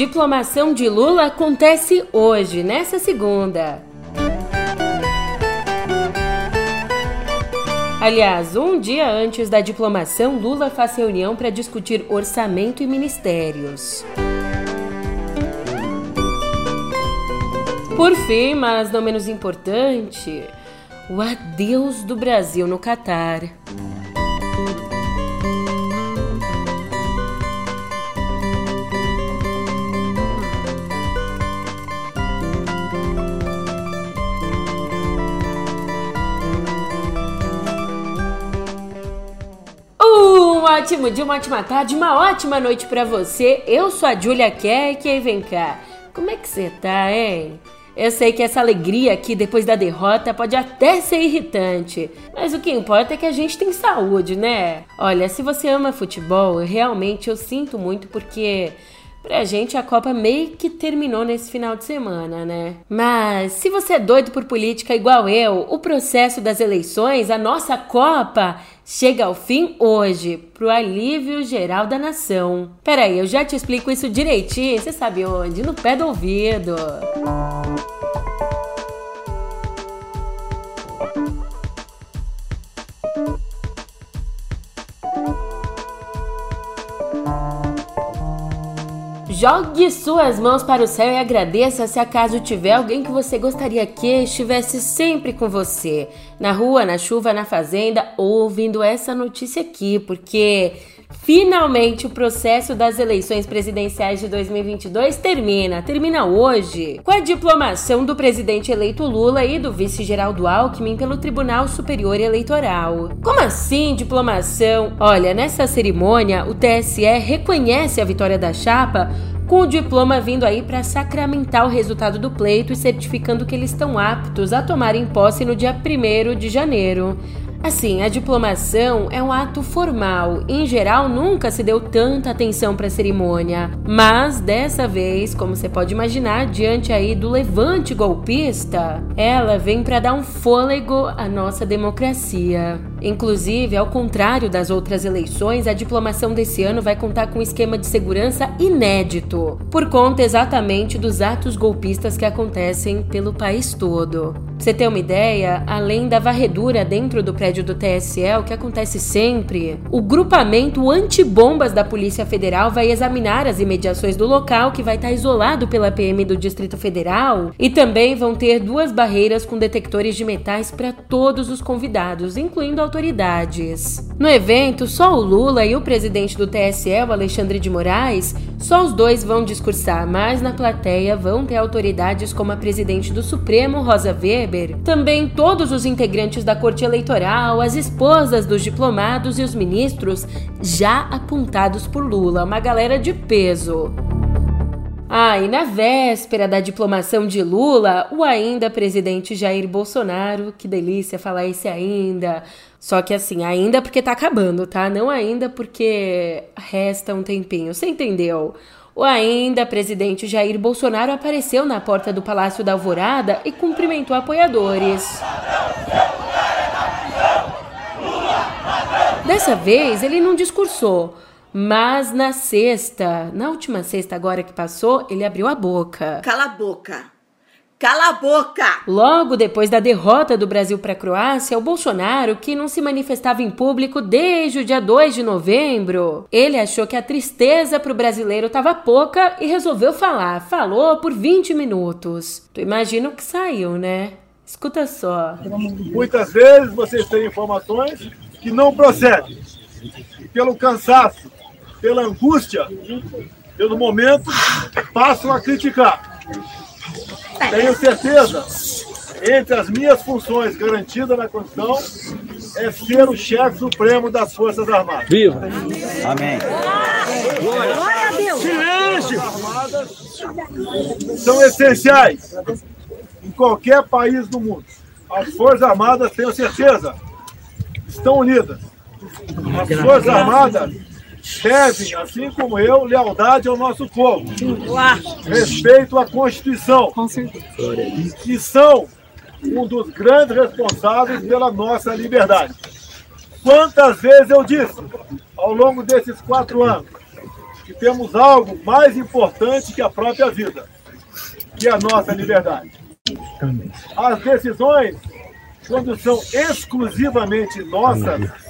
diplomação de Lula acontece hoje, nessa segunda. Aliás, um dia antes da diplomação, Lula faz reunião para discutir orçamento e ministérios. Por fim, mas não menos importante, o adeus do Brasil no Catar. Ótimo dia, uma ótima tarde, uma ótima noite para você. Eu sou a Julia Keck e vem cá. Como é que você tá, hein? Eu sei que essa alegria aqui depois da derrota pode até ser irritante, mas o que importa é que a gente tem saúde, né? Olha, se você ama futebol, realmente eu sinto muito porque Pra gente, a Copa meio que terminou nesse final de semana, né? Mas se você é doido por política igual eu, o processo das eleições, a nossa Copa, chega ao fim hoje, pro alívio geral da nação. Peraí, eu já te explico isso direitinho, você sabe onde? No pé do ouvido. Música Jogue suas mãos para o céu e agradeça se acaso tiver alguém que você gostaria que estivesse sempre com você, na rua, na chuva, na fazenda, ouvindo essa notícia aqui, porque Finalmente, o processo das eleições presidenciais de 2022 termina. Termina hoje, com a diplomação do presidente eleito Lula e do vice Geraldo Alckmin pelo Tribunal Superior Eleitoral. Como assim diplomação? Olha, nessa cerimônia, o TSE reconhece a vitória da chapa com o diploma vindo aí para sacramentar o resultado do pleito e certificando que eles estão aptos a tomarem posse no dia 1 de janeiro. Assim, a diplomação é um ato formal. Em geral, nunca se deu tanta atenção para a cerimônia. Mas dessa vez, como você pode imaginar, diante aí do levante golpista, ela vem para dar um fôlego à nossa democracia. Inclusive, ao contrário das outras eleições, a diplomação desse ano vai contar com um esquema de segurança inédito, por conta exatamente dos atos golpistas que acontecem pelo país todo. Pra você ter uma ideia, além da varredura dentro do prédio do TSE, o que acontece sempre, o grupamento antibombas da Polícia Federal vai examinar as imediações do local, que vai estar isolado pela PM do Distrito Federal, e também vão ter duas barreiras com detectores de metais para todos os convidados, incluindo autoridades. No evento, só o Lula e o presidente do TSE, Alexandre de Moraes, só os dois vão discursar, mas na plateia vão ter autoridades como a presidente do Supremo, Rosa Weber, também todos os integrantes da Corte Eleitoral as esposas dos diplomados e os ministros já apontados por Lula, uma galera de peso. Ah, e na véspera da diplomação de Lula, o ainda presidente Jair Bolsonaro, que delícia falar esse ainda. Só que assim, ainda porque tá acabando, tá? Não ainda porque resta um tempinho. Você entendeu? O ainda presidente Jair Bolsonaro apareceu na porta do Palácio da Alvorada e cumprimentou apoiadores. Dessa vez ele não discursou, mas na sexta, na última sexta agora que passou, ele abriu a boca. Cala a boca. Cala a boca! Logo depois da derrota do Brasil para a Croácia, o Bolsonaro, que não se manifestava em público desde o dia 2 de novembro, ele achou que a tristeza para o brasileiro estava pouca e resolveu falar. Falou por 20 minutos. Tu imagina o que saiu, né? Escuta só. Muitas vezes vocês têm informações que não procedem. Pelo cansaço, pela angústia, pelo momento, passam a criticar. Tenho certeza, entre as minhas funções garantidas na Constituição, é ser o chefe supremo das Forças Armadas. Viva! Amém. Glória a Deus! Silêncio! São essenciais em qualquer país do mundo. As Forças Armadas, tenho certeza, estão unidas. As Forças Armadas devem, assim como eu, lealdade ao nosso povo, respeito à Constituição, que são um dos grandes responsáveis pela nossa liberdade. Quantas vezes eu disse, ao longo desses quatro anos, que temos algo mais importante que a própria vida, que é a nossa liberdade. As decisões, quando são exclusivamente nossas,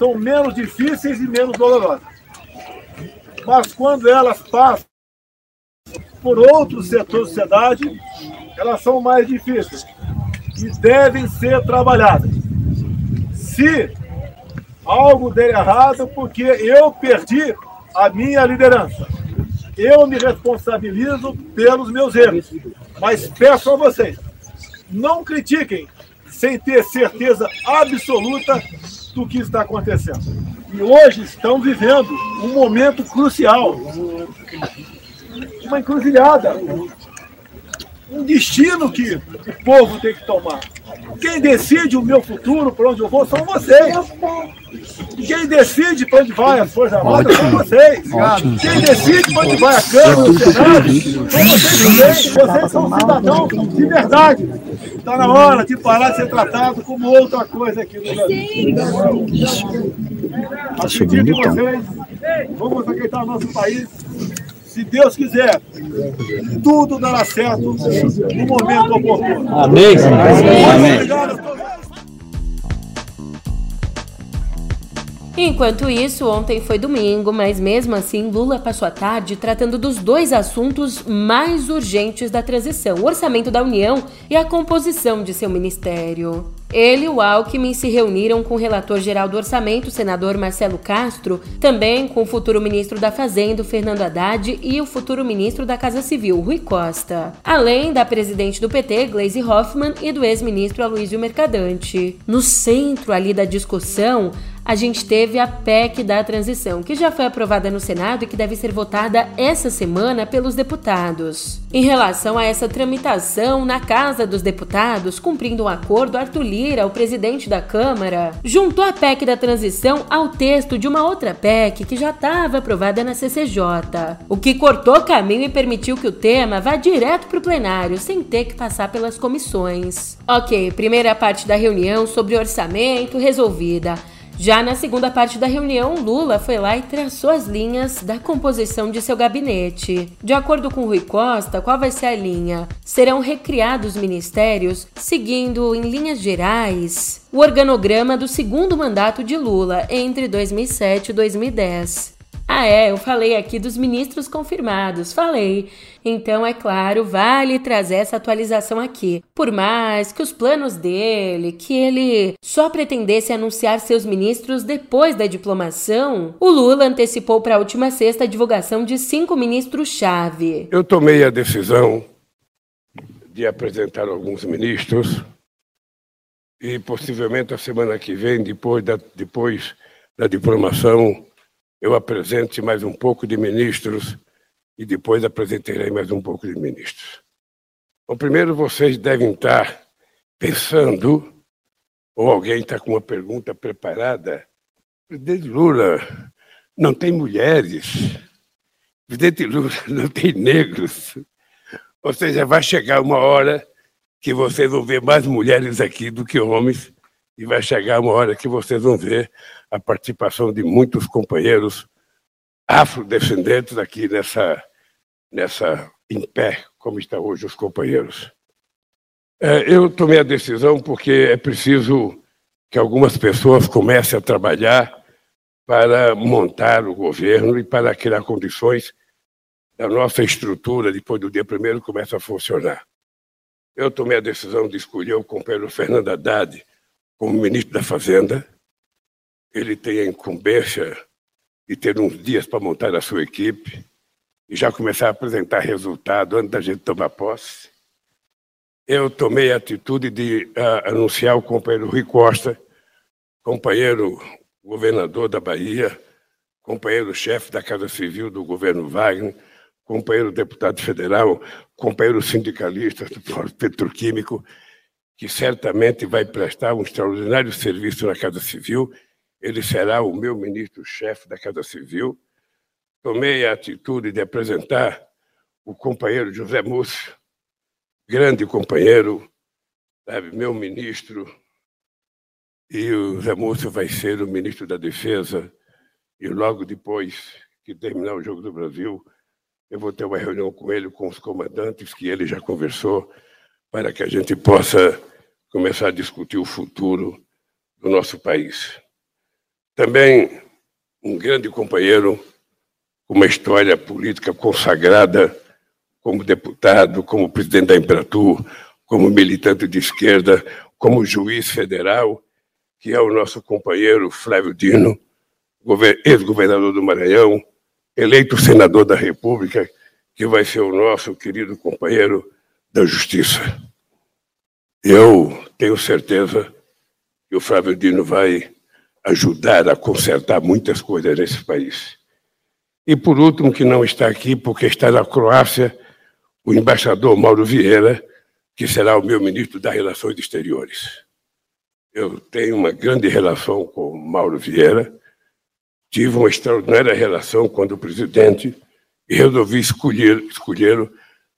são menos difíceis e menos dolorosas. Mas quando elas passam por outros setores da sociedade, elas são mais difíceis e devem ser trabalhadas. Se algo der errado, porque eu perdi a minha liderança. Eu me responsabilizo pelos meus erros. Mas peço a vocês, não critiquem sem ter certeza absoluta do que está acontecendo. E hoje estão vivendo um momento crucial, uma encruzilhada, um destino que o povo tem que tomar. Quem decide o meu futuro, para onde eu vou, são vocês. Quem decide para onde vai as Forças Armadas são vocês. Ótimo. Quem decide para onde vai a Câmara, o Senado, são vocês também. Vocês são cidadãos de verdade. Está na hora de parar de ser tratado como outra coisa aqui no Brasil. Acredito em vocês. Vamos acreditar no nosso país se Deus quiser, tudo dará certo no momento oportuno. Amém. Amém. Enquanto isso, ontem foi domingo, mas mesmo assim Lula passou a tarde tratando dos dois assuntos mais urgentes da transição: o orçamento da União e a composição de seu ministério. Ele e o Alckmin se reuniram com o relator geral do orçamento, senador Marcelo Castro, também com o futuro ministro da Fazenda, Fernando Haddad, e o futuro ministro da Casa Civil, Rui Costa, além da presidente do PT, Gleisi Hoffmann, e do ex-ministro Aloysio Mercadante. No centro ali da discussão, a gente teve a PEC da transição, que já foi aprovada no Senado e que deve ser votada essa semana pelos deputados. Em relação a essa tramitação na Casa dos Deputados, cumprindo um acordo, Arthur Lira, o presidente da Câmara, juntou a PEC da transição ao texto de uma outra PEC que já estava aprovada na CCJ, o que cortou caminho e permitiu que o tema vá direto para o plenário, sem ter que passar pelas comissões. Ok, primeira parte da reunião sobre orçamento resolvida. Já na segunda parte da reunião, Lula foi lá e traçou as linhas da composição de seu gabinete. De acordo com Rui Costa, qual vai ser a linha? Serão recriados ministérios seguindo, em linhas gerais, o organograma do segundo mandato de Lula entre 2007 e 2010. Ah, é, eu falei aqui dos ministros confirmados, falei. Então, é claro, vale trazer essa atualização aqui. Por mais que os planos dele, que ele só pretendesse anunciar seus ministros depois da diplomação, o Lula antecipou para a última sexta a divulgação de cinco ministros-chave. Eu tomei a decisão de apresentar alguns ministros e possivelmente a semana que vem, depois da, depois da diplomação, eu apresente mais um pouco de ministros e depois apresentarei mais um pouco de ministros. Bom, primeiro vocês devem estar pensando, ou alguém está com uma pergunta preparada, presidente Lula não tem mulheres, presidente Lula não tem negros. Ou seja, vai chegar uma hora que vocês vão ver mais mulheres aqui do que homens, e vai chegar uma hora que vocês vão ver a participação de muitos companheiros afrodescendentes aqui nessa, nessa em pé, como estão hoje os companheiros. É, eu tomei a decisão porque é preciso que algumas pessoas comecem a trabalhar para montar o governo e para criar condições da nossa estrutura, depois do dia primeiro, começa a funcionar. Eu tomei a decisão de escolher o companheiro Fernando Haddad como ministro da Fazenda, ele tem a incumbência de ter uns dias para montar a sua equipe e já começar a apresentar resultado antes da gente tomar posse. Eu tomei a atitude de uh, anunciar o companheiro Rui Costa, companheiro governador da Bahia, companheiro chefe da Casa Civil do governo Wagner, companheiro deputado federal, companheiro sindicalista do Petroquímico, que certamente vai prestar um extraordinário serviço na Casa Civil. Ele será o meu ministro-chefe da Casa Civil. Tomei a atitude de apresentar o companheiro José Múcio, grande companheiro, sabe, meu ministro, e o José Múcio vai ser o ministro da Defesa, e logo depois que terminar o Jogo do Brasil, eu vou ter uma reunião com ele, com os comandantes, que ele já conversou, para que a gente possa começar a discutir o futuro do nosso país. Também um grande companheiro, com uma história política consagrada como deputado, como presidente da Embratur, como militante de esquerda, como juiz federal, que é o nosso companheiro Flávio Dino, ex-governador do Maranhão, eleito senador da República, que vai ser o nosso querido companheiro da Justiça. Eu tenho certeza que o Flávio Dino vai ajudar a consertar muitas coisas nesse país. E, por último, que não está aqui, porque está na Croácia, o embaixador Mauro Vieira, que será o meu ministro das Relações Exteriores. Eu tenho uma grande relação com Mauro Vieira, tive uma extraordinária relação quando presidente e resolvi escolher, escolhê-lo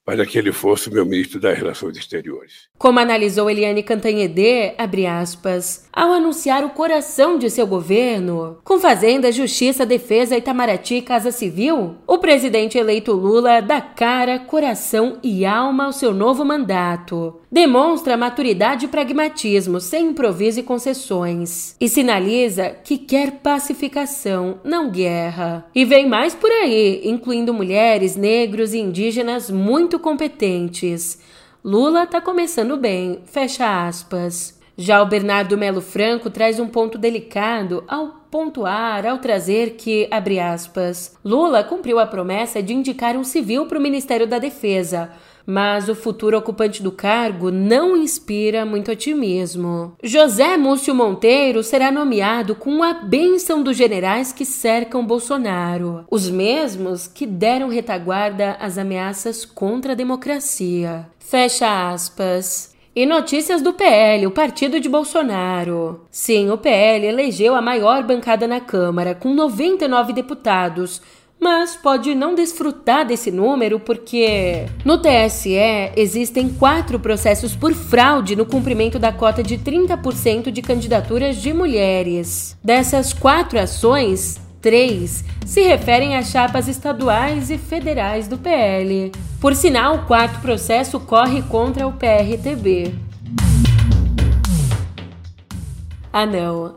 para que ele fosse meu ministro das Relações Exteriores. Como analisou Eliane Cantanhede, aspas, ao anunciar o coração de seu governo, com Fazenda, Justiça, Defesa, Itamaraty e Casa Civil, o presidente eleito Lula dá cara, coração e alma ao seu novo mandato. Demonstra maturidade e pragmatismo, sem improviso e concessões. E sinaliza que quer pacificação, não guerra. E vem mais por aí, incluindo mulheres, negros e indígenas muito muito competentes. Lula tá começando bem, fecha aspas. Já o Bernardo Melo Franco traz um ponto delicado ao pontuar, ao trazer que, abre aspas, Lula cumpriu a promessa de indicar um civil para o Ministério da Defesa, mas o futuro ocupante do cargo não inspira muito otimismo. José Múcio Monteiro será nomeado com a bênção dos generais que cercam Bolsonaro, os mesmos que deram retaguarda às ameaças contra a democracia. Fecha aspas. E notícias do PL, o partido de Bolsonaro. Sim, o PL elegeu a maior bancada na Câmara, com 99 deputados, mas pode não desfrutar desse número porque no TSE existem quatro processos por fraude no cumprimento da cota de 30% de candidaturas de mulheres. Dessas quatro ações, três se referem a chapas estaduais e federais do PL. Por sinal, o quarto processo corre contra o PRTB. Ah, não.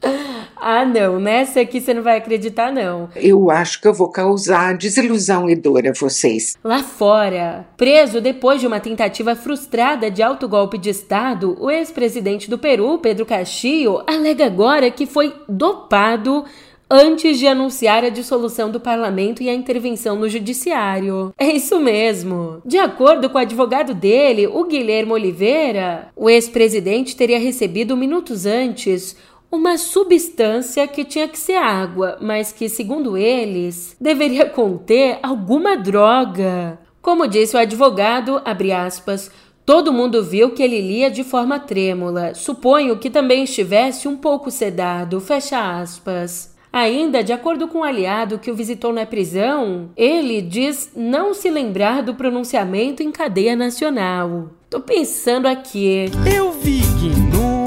Ah, não, nessa aqui você não vai acreditar, não. Eu acho que eu vou causar desilusão e dor a vocês. Lá fora, preso depois de uma tentativa frustrada de autogolpe de Estado, o ex-presidente do Peru, Pedro Castillo, alega agora que foi dopado antes de anunciar a dissolução do parlamento e a intervenção no judiciário. É isso mesmo. De acordo com o advogado dele, o Guilherme Oliveira, o ex-presidente teria recebido minutos antes uma substância que tinha que ser água, mas que, segundo eles, deveria conter alguma droga. Como disse o advogado, aspas, todo mundo viu que ele lia de forma trêmula. Suponho que também estivesse um pouco sedado, fecha aspas. Ainda, de acordo com um aliado que o visitou na prisão, ele diz não se lembrar do pronunciamento em cadeia nacional. Tô pensando aqui. Eu vi que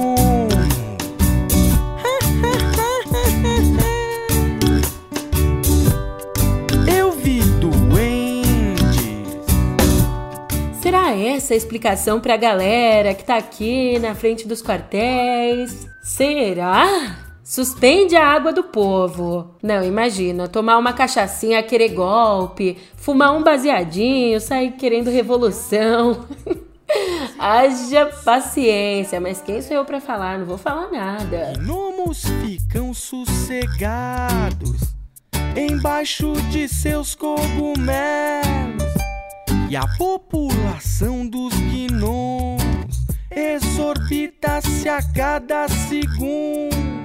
essa explicação pra galera que tá aqui na frente dos quartéis? Será? Suspende a água do povo. Não, imagina, tomar uma cachaçinha, querer golpe, fumar um baseadinho, sair querendo revolução. Haja paciência, mas quem sou eu para falar? Não vou falar nada. Gnomos ficam sossegados embaixo de seus cogumelos e a população dos gnomos exorbita-se a cada segundo.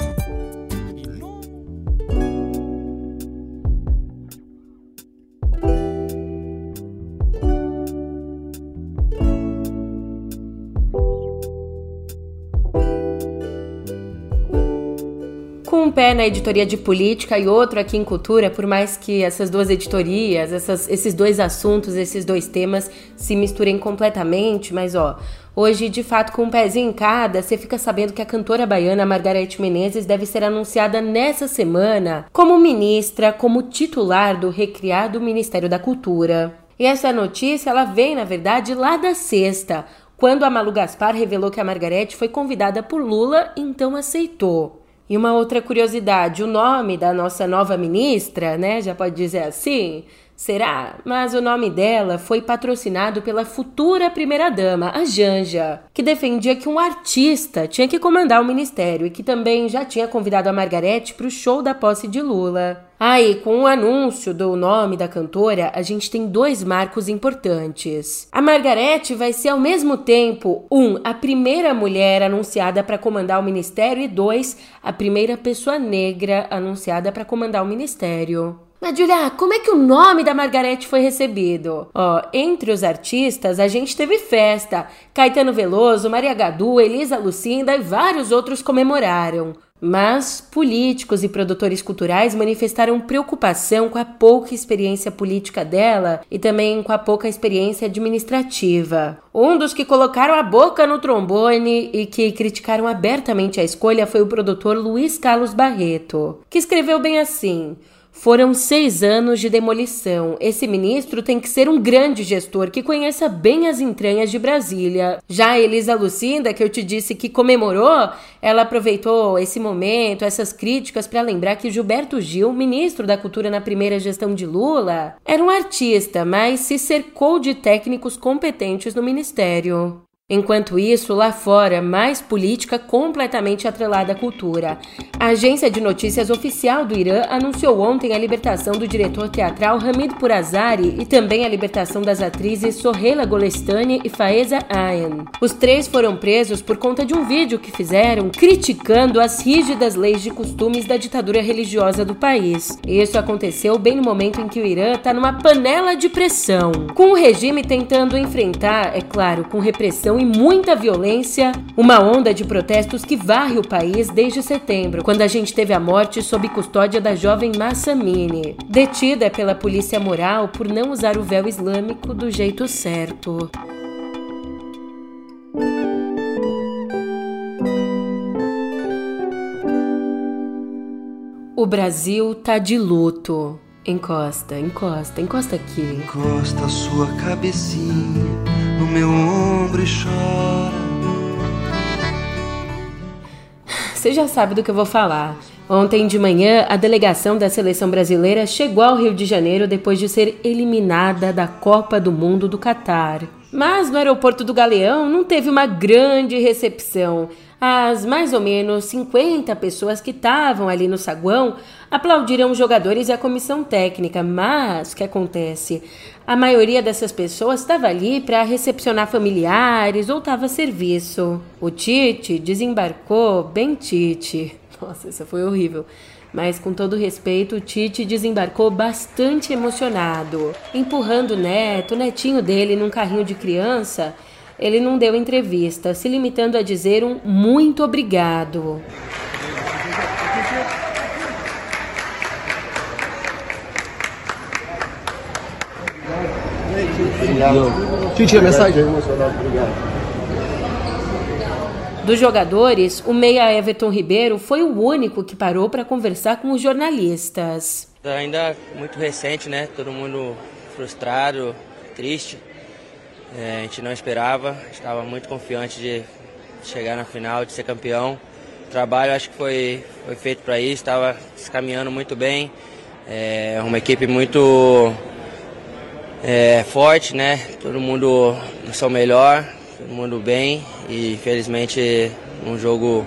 Com um pé na editoria de política e outro aqui em cultura, por mais que essas duas editorias, essas, esses dois assuntos, esses dois temas se misturem completamente, mas ó, Hoje, de fato, com um pezinho em cada, você fica sabendo que a cantora baiana Margarete Menezes deve ser anunciada nessa semana como ministra, como titular do recriado Ministério da Cultura. E essa notícia, ela vem, na verdade, lá da sexta, quando a Malu Gaspar revelou que a Margarete foi convidada por Lula, então aceitou. E uma outra curiosidade, o nome da nossa nova ministra, né, já pode dizer assim, Será? Mas o nome dela foi patrocinado pela futura primeira-dama, a Janja, que defendia que um artista tinha que comandar o ministério e que também já tinha convidado a Margarete para o show da posse de Lula. Aí, ah, com o anúncio do nome da cantora, a gente tem dois marcos importantes. A Margarete vai ser ao mesmo tempo, um, a primeira mulher anunciada para comandar o ministério e dois, a primeira pessoa negra anunciada para comandar o ministério. Mas, Julia, como é que o nome da Margarete foi recebido? Ó, entre os artistas, a gente teve festa. Caetano Veloso, Maria Gadu, Elisa Lucinda e vários outros comemoraram. Mas políticos e produtores culturais manifestaram preocupação com a pouca experiência política dela e também com a pouca experiência administrativa. Um dos que colocaram a boca no trombone e que criticaram abertamente a escolha foi o produtor Luiz Carlos Barreto, que escreveu bem assim. Foram seis anos de demolição. Esse ministro tem que ser um grande gestor que conheça bem as entranhas de Brasília. Já a Elisa Lucinda, que eu te disse que comemorou, ela aproveitou esse momento, essas críticas, para lembrar que Gilberto Gil, ministro da Cultura na primeira gestão de Lula, era um artista, mas se cercou de técnicos competentes no ministério. Enquanto isso, lá fora, mais política completamente atrelada à cultura. A agência de notícias oficial do Irã anunciou ontem a libertação do diretor teatral Hamid Purazari e também a libertação das atrizes Soheila Golestani e Faeza Ayan. Os três foram presos por conta de um vídeo que fizeram criticando as rígidas leis de costumes da ditadura religiosa do país. Isso aconteceu bem no momento em que o Irã está numa panela de pressão, com o regime tentando enfrentar, é claro, com repressão e muita violência, uma onda de protestos que varre o país desde setembro, quando a gente teve a morte sob custódia da jovem Massa Mini, detida pela polícia moral por não usar o véu islâmico do jeito certo. O Brasil tá de luto. Encosta, encosta, encosta aqui. Encosta sua cabecinha no meu ombro e chora. Você já sabe do que eu vou falar. Ontem de manhã, a delegação da seleção brasileira chegou ao Rio de Janeiro depois de ser eliminada da Copa do Mundo do Catar. Mas no aeroporto do Galeão não teve uma grande recepção. As mais ou menos 50 pessoas que estavam ali no saguão aplaudiram os jogadores e a comissão técnica, mas o que acontece? A maioria dessas pessoas estava ali para recepcionar familiares ou estava a serviço. O Tite desembarcou bem Tite. Nossa, isso foi horrível. Mas com todo respeito, o Tite desembarcou bastante emocionado, empurrando o neto, o netinho dele num carrinho de criança ele não deu entrevista, se limitando a dizer um muito obrigado. Titi, a mensagem. Dos jogadores, o meia Everton Ribeiro foi o único que parou para conversar com os jornalistas. Ainda muito recente, né? Todo mundo frustrado, triste. É, a gente não esperava, estava muito confiante de chegar na final, de ser campeão. O trabalho acho que foi, foi feito para isso, estava se caminhando muito bem. É uma equipe muito é, forte, né? Todo mundo no seu melhor, todo mundo bem e infelizmente um jogo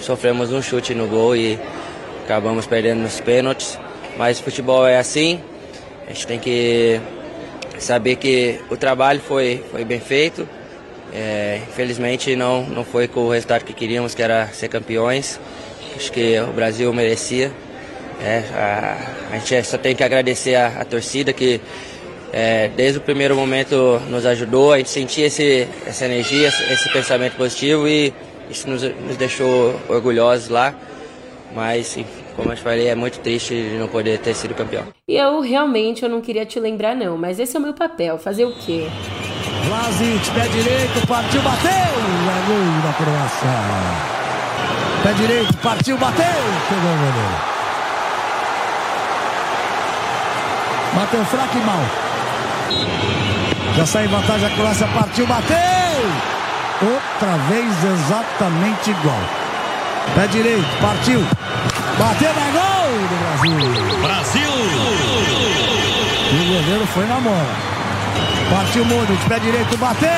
sofremos um chute no gol e acabamos perdendo nos pênaltis. Mas futebol é assim, a gente tem que saber que o trabalho foi, foi bem feito. É, infelizmente não, não foi com o resultado que queríamos, que era ser campeões. Acho que o Brasil merecia. É, a, a, gente só tem que agradecer a, a torcida que é, desde o primeiro momento nos ajudou, a gente sentia esse, essa energia, esse pensamento positivo e isso nos, nos deixou orgulhosos lá. Mas como eu te falei, é muito triste de não poder ter sido campeão. E eu realmente eu não queria te lembrar não, mas esse é o meu papel, fazer o quê? Vlasic, pé direito, partiu, bateu! É gol da Croácia. Pé direito, partiu, bateu! Pegou o goleiro. Bateu fraco e mal. Já sai em vantagem a Croácia, partiu, bateu! Outra vez exatamente igual. Pé direito, partiu. Bateu, é gol do Brasil. Brasil! E o goleiro foi na mola. Partiu Modric, pé direito, bateu!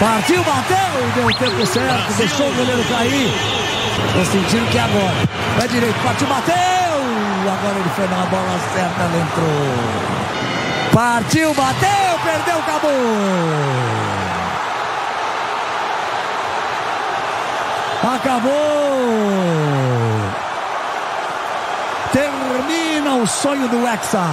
Partiu, bateu! Deu o tempo certo, Brasil. deixou o goleiro cair. Tô sentindo que é agora. Pé direito, partiu, bateu! Agora ele foi na bola certa, ela entrou. Partiu, bateu, perdeu, acabou! Acabou! Termina o sonho do Hexa.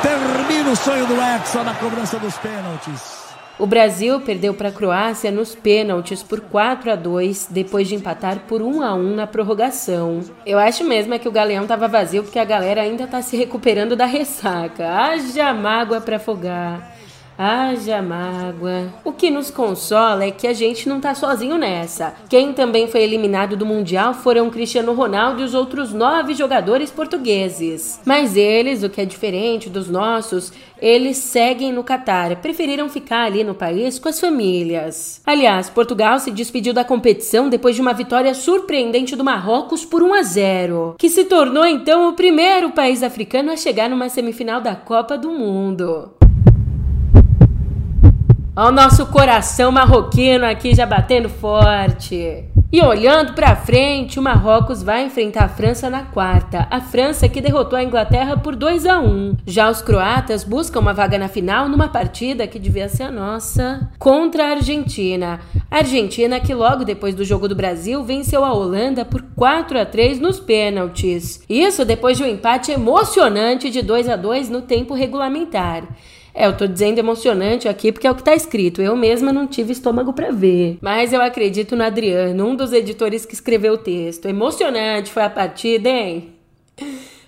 Termina o sonho do Hexa na cobrança dos pênaltis. O Brasil perdeu para a Croácia nos pênaltis por 4 a 2 depois de empatar por 1 a 1 na prorrogação. Eu acho mesmo é que o galeão estava vazio porque a galera ainda está se recuperando da ressaca. Haja mágoa para afogar. Haja mágoa. O que nos consola é que a gente não tá sozinho nessa. Quem também foi eliminado do Mundial foram Cristiano Ronaldo e os outros nove jogadores portugueses. Mas eles, o que é diferente dos nossos, eles seguem no Catar, preferiram ficar ali no país com as famílias. Aliás, Portugal se despediu da competição depois de uma vitória surpreendente do Marrocos por 1 a 0, que se tornou então o primeiro país africano a chegar numa semifinal da Copa do Mundo. Olha o nosso coração marroquino aqui já batendo forte. E olhando para frente, o Marrocos vai enfrentar a França na quarta. A França que derrotou a Inglaterra por 2 a 1. Já os croatas buscam uma vaga na final numa partida que devia ser a nossa contra a Argentina. A Argentina que logo depois do jogo do Brasil venceu a Holanda por 4 a 3 nos pênaltis. Isso depois de um empate emocionante de 2 a 2 no tempo regulamentar. É, eu tô dizendo emocionante aqui porque é o que tá escrito. Eu mesma não tive estômago para ver. Mas eu acredito no Adriano, um dos editores que escreveu o texto. Emocionante foi a partida, hein?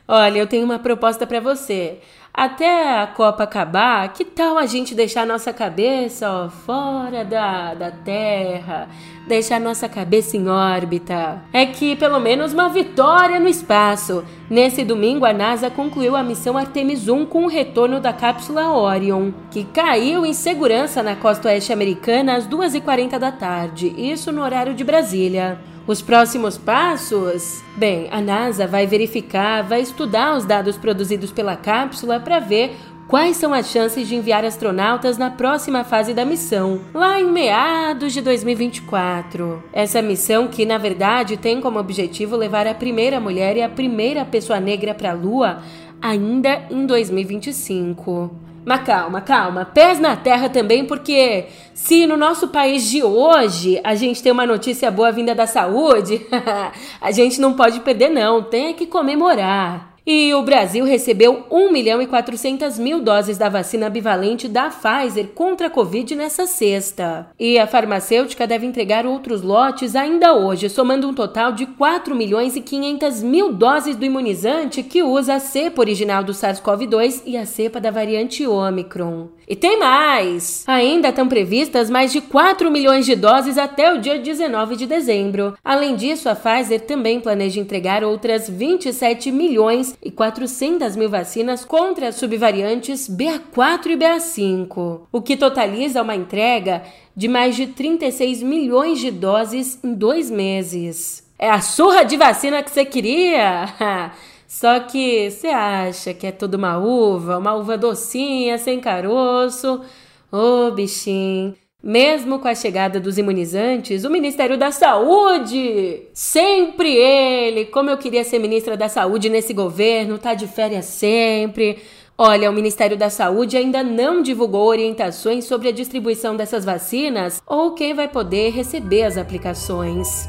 Olha, eu tenho uma proposta para você. Até a Copa acabar, que tal a gente deixar nossa cabeça ó, fora da, da Terra? Deixar nossa cabeça em órbita? É que pelo menos uma vitória no espaço. Nesse domingo, a NASA concluiu a missão Artemis 1 com o retorno da cápsula Orion, que caiu em segurança na costa oeste americana às 2h40 da tarde, isso no horário de Brasília. Os próximos passos? Bem, a NASA vai verificar, vai estudar os dados produzidos pela cápsula para ver quais são as chances de enviar astronautas na próxima fase da missão, lá em meados de 2024. Essa missão, que na verdade tem como objetivo levar a primeira mulher e a primeira pessoa negra para a Lua, ainda em 2025. Mas calma, calma. Pés na terra também, porque se no nosso país de hoje a gente tem uma notícia boa vinda da saúde, a gente não pode perder, não. Tem que comemorar. E o Brasil recebeu 1 milhão e 400 mil doses da vacina bivalente da Pfizer contra a Covid nessa sexta. E a farmacêutica deve entregar outros lotes ainda hoje, somando um total de 4 milhões e 500 mil doses do imunizante que usa a cepa original do SARS-CoV-2 e a cepa da variante Omicron. E tem mais! Ainda estão previstas mais de 4 milhões de doses até o dia 19 de dezembro. Além disso, a Pfizer também planeja entregar outras 27 milhões e 400 mil vacinas contra as subvariantes BA4 e BA5, o que totaliza uma entrega de mais de 36 milhões de doses em dois meses. É a surra de vacina que você queria? Só que você acha que é tudo uma uva, uma uva docinha, sem caroço? Ô, oh, bichinho, mesmo com a chegada dos imunizantes, o Ministério da Saúde, sempre ele, como eu queria ser ministra da Saúde nesse governo, tá de férias sempre. Olha, o Ministério da Saúde ainda não divulgou orientações sobre a distribuição dessas vacinas ou quem vai poder receber as aplicações.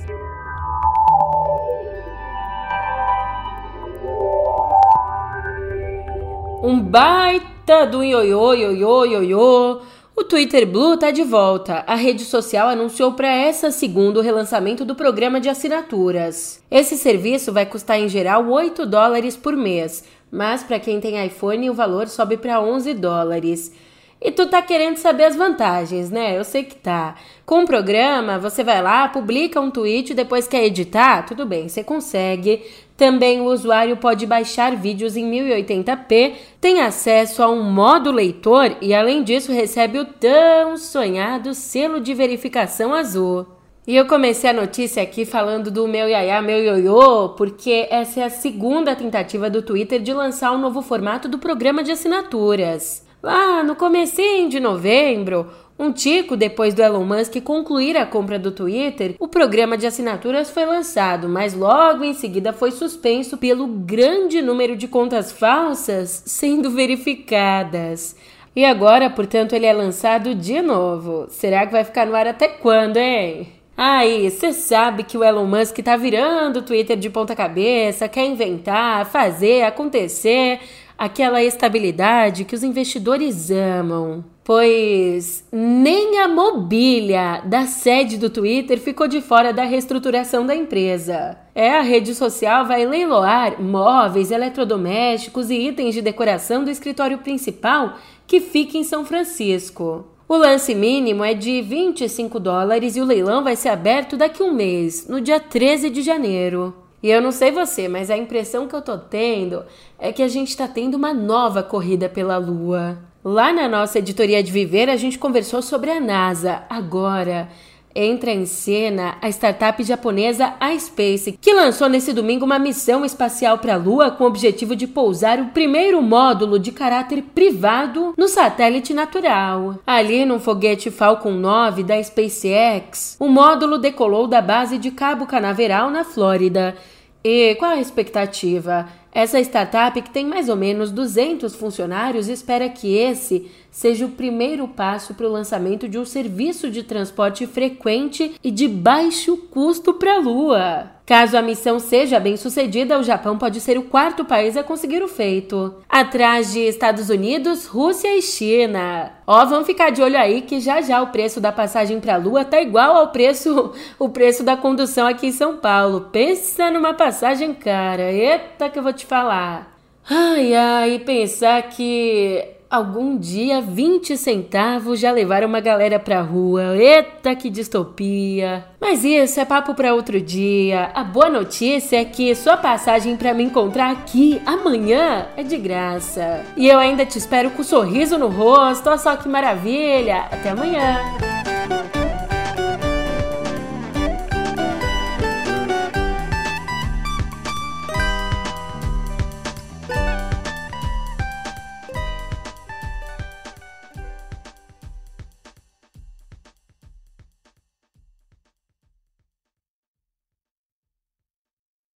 Um baita do ioiô, ioiô, ioiô. O Twitter Blue está de volta. A rede social anunciou para essa segunda o relançamento do programa de assinaturas. Esse serviço vai custar em geral 8 dólares por mês, mas para quem tem iPhone o valor sobe para 11 dólares. E tu tá querendo saber as vantagens, né? Eu sei que tá. Com o programa, você vai lá, publica um tweet depois quer editar? Tudo bem, você consegue. Também o usuário pode baixar vídeos em 1080p, tem acesso a um modo leitor e, além disso, recebe o tão sonhado selo de verificação azul. E eu comecei a notícia aqui falando do meu iaiá, meu ioiô, porque essa é a segunda tentativa do Twitter de lançar um novo formato do programa de assinaturas. Lá no comecinho de novembro, um tico depois do Elon Musk concluir a compra do Twitter, o programa de assinaturas foi lançado, mas logo em seguida foi suspenso pelo grande número de contas falsas sendo verificadas. E agora, portanto, ele é lançado de novo. Será que vai ficar no ar até quando, hein? Aí, você sabe que o Elon Musk tá virando o Twitter de ponta cabeça, quer inventar, fazer, acontecer aquela estabilidade que os investidores amam. Pois nem a mobília da sede do Twitter ficou de fora da reestruturação da empresa. É, a rede social vai leiloar móveis, eletrodomésticos e itens de decoração do escritório principal que fica em São Francisco. O lance mínimo é de 25 dólares e o leilão vai ser aberto daqui a um mês, no dia 13 de janeiro. E eu não sei você, mas a impressão que eu tô tendo é que a gente tá tendo uma nova corrida pela Lua. Lá na nossa editoria de Viver, a gente conversou sobre a NASA. Agora, entra em cena a startup japonesa iSpace, que lançou nesse domingo uma missão espacial para a Lua com o objetivo de pousar o primeiro módulo de caráter privado no satélite natural. Ali no foguete Falcon 9 da SpaceX, o módulo decolou da base de Cabo Canaveral, na Flórida. E qual a expectativa? Essa startup, que tem mais ou menos 200 funcionários, espera que esse seja o primeiro passo para o lançamento de um serviço de transporte frequente e de baixo custo para a Lua. Caso a missão seja bem sucedida, o Japão pode ser o quarto país a conseguir o feito, atrás de Estados Unidos, Rússia e China. Ó, vamos ficar de olho aí que já já o preço da passagem para a Lua tá igual ao preço o preço da condução aqui em São Paulo. Pensa numa passagem cara. Eita que eu vou te falar. Ai, ai, pensar que Algum dia 20 centavos já levaram uma galera pra rua. Eita, que distopia! Mas isso é papo para outro dia. A boa notícia é que sua passagem para me encontrar aqui amanhã é de graça. E eu ainda te espero com um sorriso no rosto. Olha só que maravilha! Até amanhã!